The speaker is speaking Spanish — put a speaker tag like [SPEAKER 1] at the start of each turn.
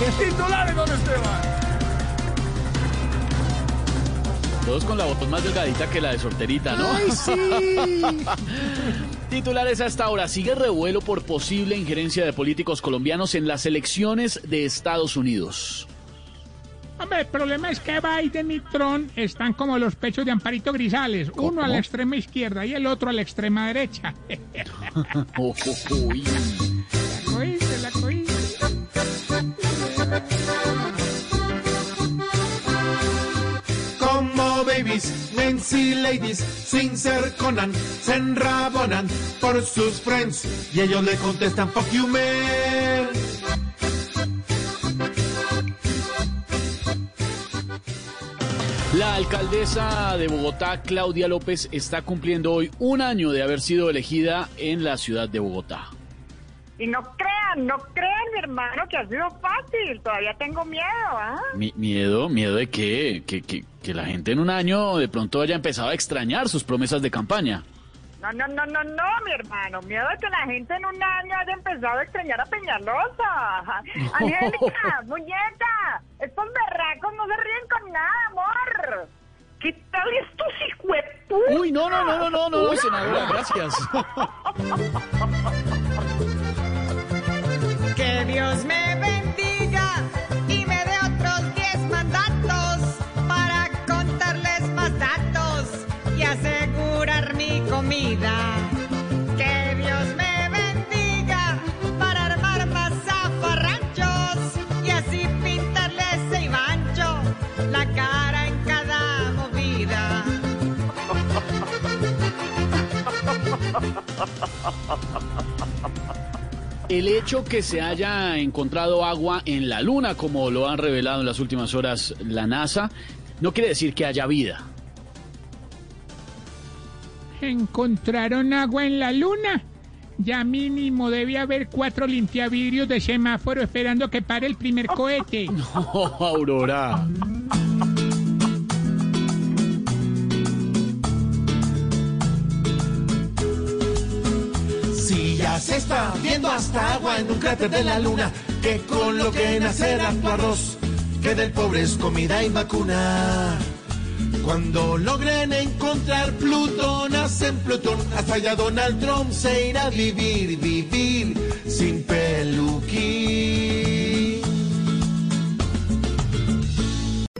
[SPEAKER 1] Titulares, don Esteban.
[SPEAKER 2] Todos con la voz más delgadita que la de solterita, ¿no?
[SPEAKER 1] ¡Ay, sí!
[SPEAKER 2] Titulares hasta ahora. Sigue revuelo por posible injerencia de políticos colombianos en las elecciones de Estados Unidos.
[SPEAKER 1] Hombre, el problema es que Biden y Trump están como los pechos de Amparito Grisales, uno a la extrema izquierda y el otro a la extrema derecha.
[SPEAKER 2] Oh, oh, uy.
[SPEAKER 3] Babies, Nancy ladies, sin ser Conan, se enrabonan por sus friends y ellos le contestan fuck you man.
[SPEAKER 2] La alcaldesa de Bogotá, Claudia López, está cumpliendo hoy un año de haber sido elegida en la ciudad de Bogotá.
[SPEAKER 4] Y no crean, no crean, mi hermano, que ha sido fácil. Todavía tengo miedo, ¿ah?
[SPEAKER 2] Mi- miedo, miedo de qué? que, que, que la gente en un año de pronto haya empezado a extrañar sus promesas de campaña.
[SPEAKER 4] No, no, no, no, no, mi hermano. Miedo de que la gente en un año haya empezado a extrañar a Peñalosa. Angélica, muñeca, estos berracos no se ríen con nada, amor. ¿Qué tal estos hijueputas?
[SPEAKER 2] Uy, no, no, no, no, no, no, senadora, gracias. El hecho que se haya encontrado agua en la Luna, como lo han revelado en las últimas horas la NASA, no quiere decir que haya vida.
[SPEAKER 1] ¿Encontraron agua en la luna? Ya mínimo debe haber cuatro limpiavidrios de semáforo esperando que pare el primer cohete.
[SPEAKER 2] Oh, Aurora.
[SPEAKER 3] Se está viendo hasta agua en un cráter de la luna, que con lo que nacerá tu arroz, que del pobre es comida y vacuna. Cuando logren encontrar Plutón, hacen Plutón, hasta allá Donald Trump se irá a vivir, vivir sin peluquín.